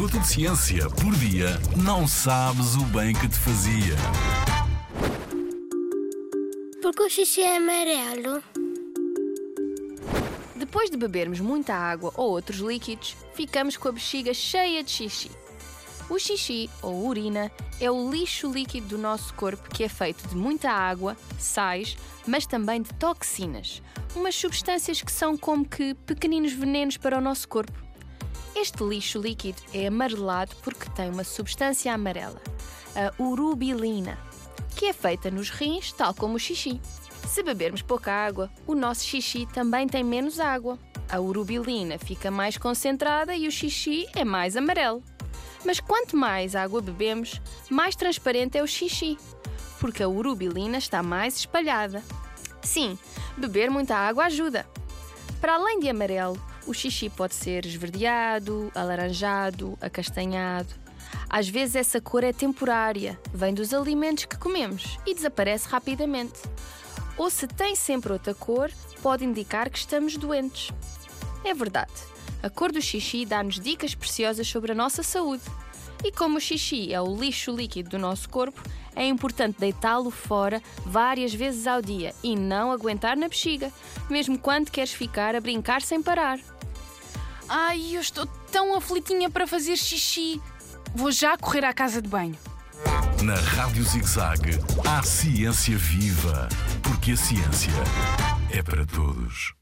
minuto de ciência por dia, não sabes o bem que te fazia. Porque o xixi é amarelo? Depois de bebermos muita água ou outros líquidos, ficamos com a bexiga cheia de xixi. O xixi, ou urina, é o lixo líquido do nosso corpo que é feito de muita água, sais, mas também de toxinas, umas substâncias que são como que pequeninos venenos para o nosso corpo. Este lixo líquido é amarelado porque tem uma substância amarela, a urubilina, que é feita nos rins, tal como o xixi. Se bebermos pouca água, o nosso xixi também tem menos água. A urubilina fica mais concentrada e o xixi é mais amarelo. Mas quanto mais água bebemos, mais transparente é o xixi, porque a urubilina está mais espalhada. Sim, beber muita água ajuda. Para além de amarelo, o xixi pode ser esverdeado, alaranjado, acastanhado. Às vezes essa cor é temporária, vem dos alimentos que comemos e desaparece rapidamente. Ou se tem sempre outra cor, pode indicar que estamos doentes. É verdade, a cor do xixi dá-nos dicas preciosas sobre a nossa saúde. E como o xixi é o lixo líquido do nosso corpo, é importante deitá-lo fora várias vezes ao dia e não aguentar na bexiga, mesmo quando queres ficar a brincar sem parar. Ai, eu estou tão aflitinha para fazer xixi. Vou já correr à casa de banho. Na Rádio ZigZag, há ciência viva, porque a ciência é para todos.